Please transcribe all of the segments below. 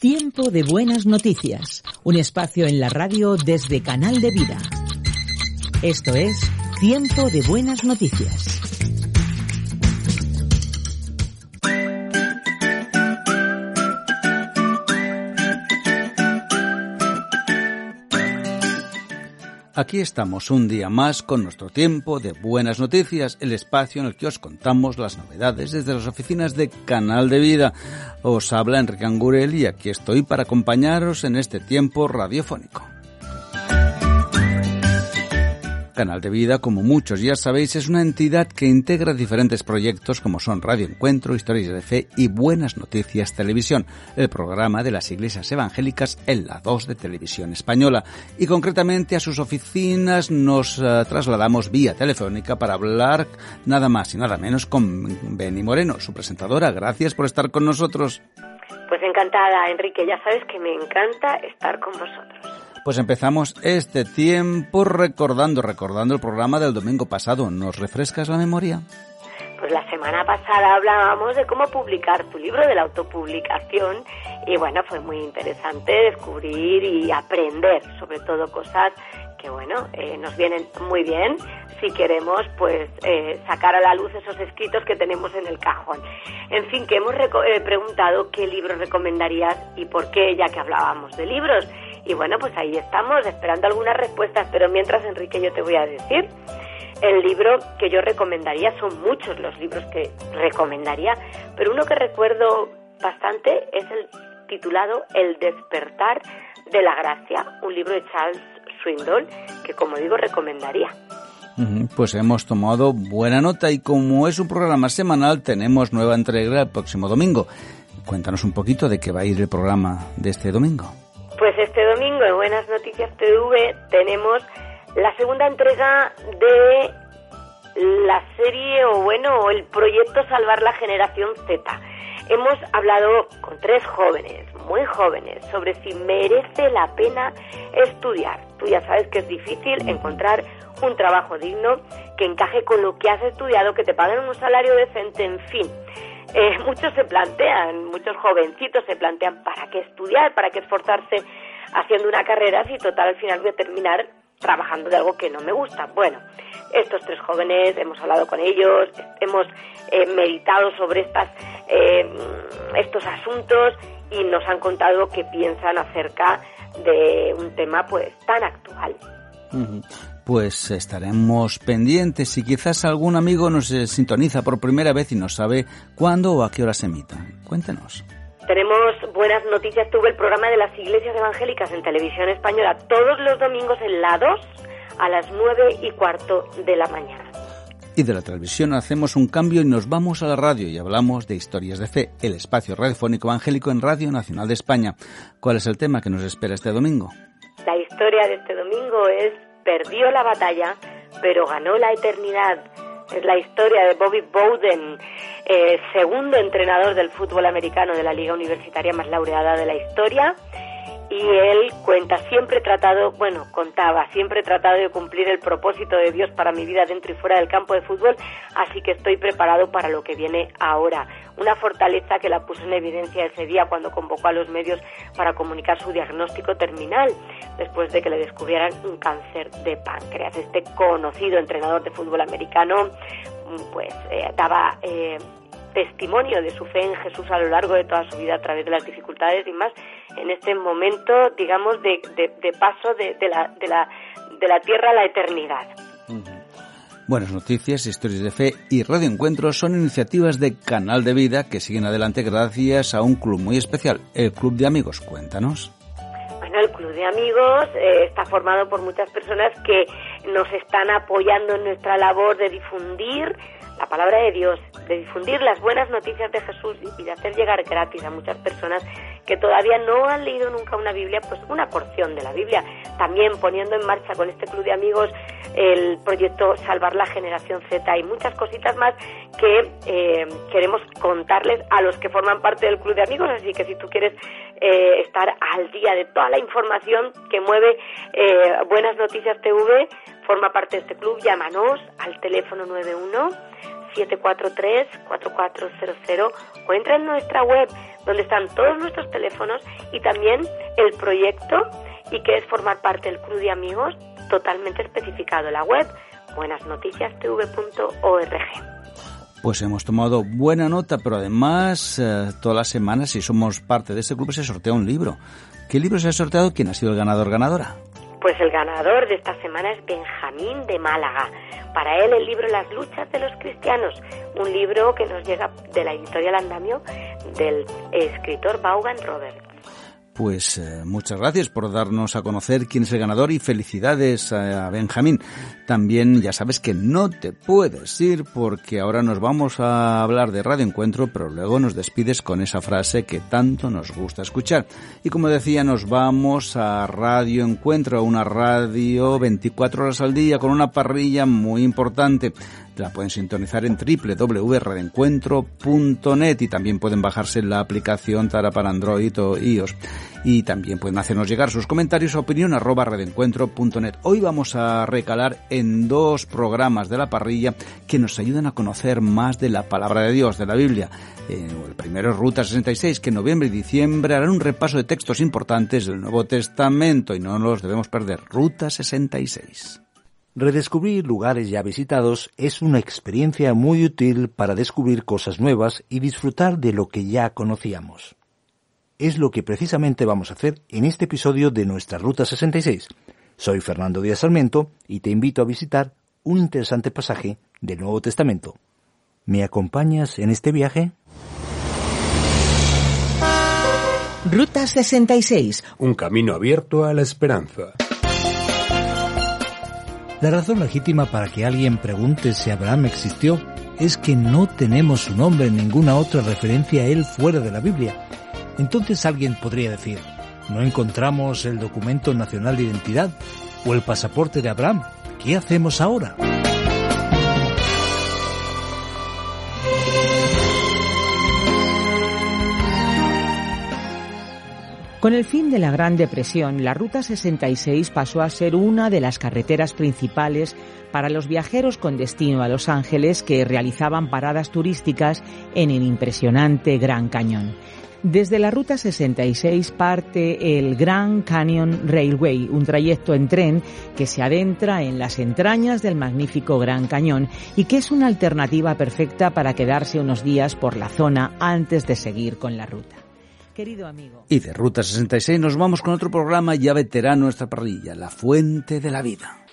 Tiempo de buenas noticias, un espacio en la radio desde Canal de Vida. Esto es Tiempo de buenas noticias. Aquí estamos un día más con nuestro tiempo de buenas noticias, el espacio en el que os contamos las novedades desde las oficinas de Canal de Vida. Os habla Enrique Angurel y aquí estoy para acompañaros en este tiempo radiofónico. Canal de Vida, como muchos ya sabéis, es una entidad que integra diferentes proyectos como son Radio Encuentro, Historias de Fe y Buenas Noticias Televisión, el programa de las iglesias evangélicas en la 2 de Televisión Española. Y concretamente a sus oficinas nos uh, trasladamos vía telefónica para hablar nada más y nada menos con Beni Moreno, su presentadora. Gracias por estar con nosotros. Pues encantada, Enrique. Ya sabes que me encanta estar con vosotros. Pues empezamos este tiempo recordando, recordando el programa del domingo pasado. ¿Nos refrescas la memoria? Pues la semana pasada hablábamos de cómo publicar tu libro de la autopublicación y bueno, fue muy interesante descubrir y aprender sobre todo cosas que bueno, eh, nos vienen muy bien si queremos pues eh, sacar a la luz esos escritos que tenemos en el cajón. En fin, que hemos eh, preguntado qué libro recomendarías y por qué, ya que hablábamos de libros. Y bueno, pues ahí estamos esperando algunas respuestas, pero mientras Enrique yo te voy a decir el libro que yo recomendaría, son muchos los libros que recomendaría, pero uno que recuerdo bastante es el titulado El despertar de la gracia, un libro de Charles Swindoll que como digo recomendaría. Pues hemos tomado buena nota y como es un programa semanal tenemos nueva entrega el próximo domingo. Cuéntanos un poquito de qué va a ir el programa de este domingo. Pues este domingo en Buenas Noticias TV tenemos la segunda entrega de la serie o bueno, el proyecto Salvar la Generación Z. Hemos hablado con tres jóvenes, muy jóvenes, sobre si merece la pena estudiar. Tú ya sabes que es difícil encontrar un trabajo digno que encaje con lo que has estudiado, que te paguen un salario decente, en fin. Eh, muchos se plantean, muchos jovencitos se plantean, ¿para qué estudiar? ¿Para qué esforzarse haciendo una carrera si total al final voy a terminar trabajando de algo que no me gusta? Bueno, estos tres jóvenes, hemos hablado con ellos, hemos eh, meditado sobre estas, eh, estos asuntos y nos han contado qué piensan acerca de un tema pues tan actual pues estaremos pendientes y quizás algún amigo nos eh, sintoniza por primera vez y no sabe cuándo o a qué hora se emita. Cuéntenos. Tenemos buenas noticias. Tuve el programa de las iglesias evangélicas en televisión española todos los domingos en la 2 a las 9 y cuarto de la mañana. Y de la televisión hacemos un cambio y nos vamos a la radio y hablamos de Historias de Fe, el espacio radiofónico evangélico en Radio Nacional de España. ¿Cuál es el tema que nos espera este domingo? La historia de este domingo es perdió la batalla, pero ganó la eternidad. Es la historia de Bobby Bowden, eh, segundo entrenador del fútbol americano de la liga universitaria más laureada de la historia y él cuenta, siempre tratado, bueno, contaba, siempre he tratado de cumplir el propósito de Dios para mi vida dentro y fuera del campo de fútbol, así que estoy preparado para lo que viene ahora. Una fortaleza que la puso en evidencia ese día cuando convocó a los medios para comunicar su diagnóstico terminal, después de que le descubrieran un cáncer de páncreas. Este conocido entrenador de fútbol americano, pues eh, daba eh, testimonio de su fe en Jesús a lo largo de toda su vida a través de las dificultades y más en este momento, digamos, de, paso de, la, de, la, de la tierra a la eternidad. Buenas noticias, historias de fe y Radio Encuentro son iniciativas de Canal de Vida que siguen adelante gracias a un club muy especial, el Club de Amigos. Cuéntanos. Bueno, el Club de Amigos eh, está formado por muchas personas que nos están apoyando en nuestra labor de difundir la palabra de Dios, de difundir las buenas noticias de Jesús y de hacer llegar gratis a muchas personas que todavía no han leído nunca una Biblia, pues una porción de la Biblia. También poniendo en marcha con este club de amigos el proyecto Salvar la Generación Z y muchas cositas más que eh, queremos contarles a los que forman parte del club de amigos. Así que si tú quieres eh, estar al día de toda la información que mueve eh, Buenas Noticias TV, forma parte de este club, llámanos al teléfono 91 743 4400 o entra en nuestra web donde están todos nuestros teléfonos y también el proyecto y que es formar parte del club de amigos totalmente especificado en la web buenasnoticiastv.org. Pues hemos tomado buena nota, pero además eh, todas las semanas, si somos parte de este club, se sortea un libro. ¿Qué libro se ha sorteado? ¿Quién ha sido el ganador ganadora? Pues el ganador de esta semana es Benjamín de Málaga. Para él el libro Las luchas de los cristianos, un libro que nos llega de la editorial Andamio del escritor Vaughan Roberts. Pues eh, muchas gracias por darnos a conocer quién es el ganador y felicidades a Benjamín. También ya sabes que no te puedes ir porque ahora nos vamos a hablar de Radio Encuentro, pero luego nos despides con esa frase que tanto nos gusta escuchar. Y como decía, nos vamos a Radio Encuentro, una radio 24 horas al día con una parrilla muy importante. La pueden sintonizar en www.radioencuentro.net y también pueden bajarse la aplicación Tara para Android o iOS. Y también pueden hacernos llegar sus comentarios o opinión arroba radioencuentro.net. Hoy vamos a recalar en dos programas de la parrilla que nos ayudan a conocer más de la palabra de Dios, de la Biblia. Eh, el primero es Ruta 66, que en noviembre y diciembre harán un repaso de textos importantes del Nuevo Testamento y no nos debemos perder. Ruta 66. Redescubrir lugares ya visitados es una experiencia muy útil para descubrir cosas nuevas y disfrutar de lo que ya conocíamos. Es lo que precisamente vamos a hacer en este episodio de nuestra Ruta 66. Soy Fernando Díaz Sarmiento y te invito a visitar un interesante pasaje del Nuevo Testamento. ¿Me acompañas en este viaje? Ruta 66. Un camino abierto a la esperanza. La razón legítima para que alguien pregunte si Abraham existió es que no tenemos su nombre en ninguna otra referencia a él fuera de la Biblia. Entonces alguien podría decir, ¿no encontramos el documento nacional de identidad o el pasaporte de Abraham? ¿Qué hacemos ahora? Con el fin de la Gran Depresión, la Ruta 66 pasó a ser una de las carreteras principales para los viajeros con destino a Los Ángeles que realizaban paradas turísticas en el impresionante Gran Cañón. Desde la Ruta 66 parte el Grand Canyon Railway, un trayecto en tren que se adentra en las entrañas del magnífico Gran Cañón y que es una alternativa perfecta para quedarse unos días por la zona antes de seguir con la ruta querido amigo. Y de Ruta 66 nos vamos con otro programa ya veterano nuestra parrilla, La Fuente de la Vida.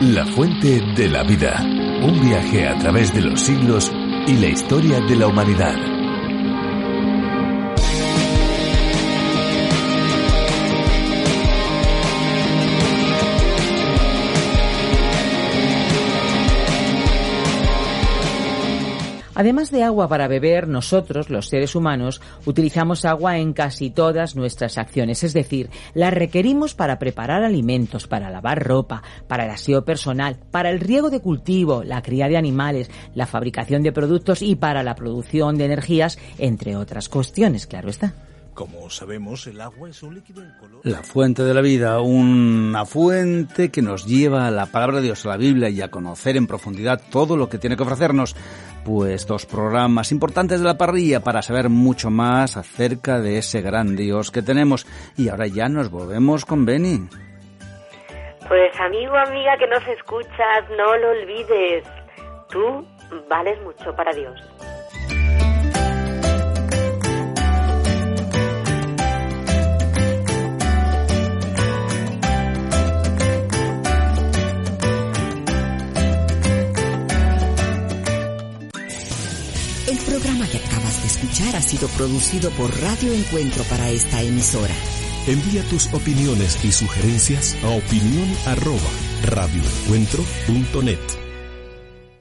La Fuente de la Vida. Un viaje a través de los siglos y la historia de la humanidad. Además de agua para beber, nosotros, los seres humanos, utilizamos agua en casi todas nuestras acciones, es decir, la requerimos para preparar alimentos, para lavar ropa, para el aseo personal, para el riego de cultivo, la cría de animales, la fabricación de productos y para la producción de energías, entre otras cuestiones, claro está. Como sabemos, el agua es un líquido color. La fuente de la vida, una fuente que nos lleva a la palabra de Dios, a la Biblia y a conocer en profundidad todo lo que tiene que ofrecernos. Pues dos programas importantes de la parrilla para saber mucho más acerca de ese gran Dios que tenemos. Y ahora ya nos volvemos con Benny. Pues amigo, amiga que nos escuchas, no lo olvides. Tú vales mucho para Dios. Que acabas de escuchar ha sido producido por Radio Encuentro para esta emisora. Envía tus opiniones y sugerencias a opinión arroba radioencuentro.net.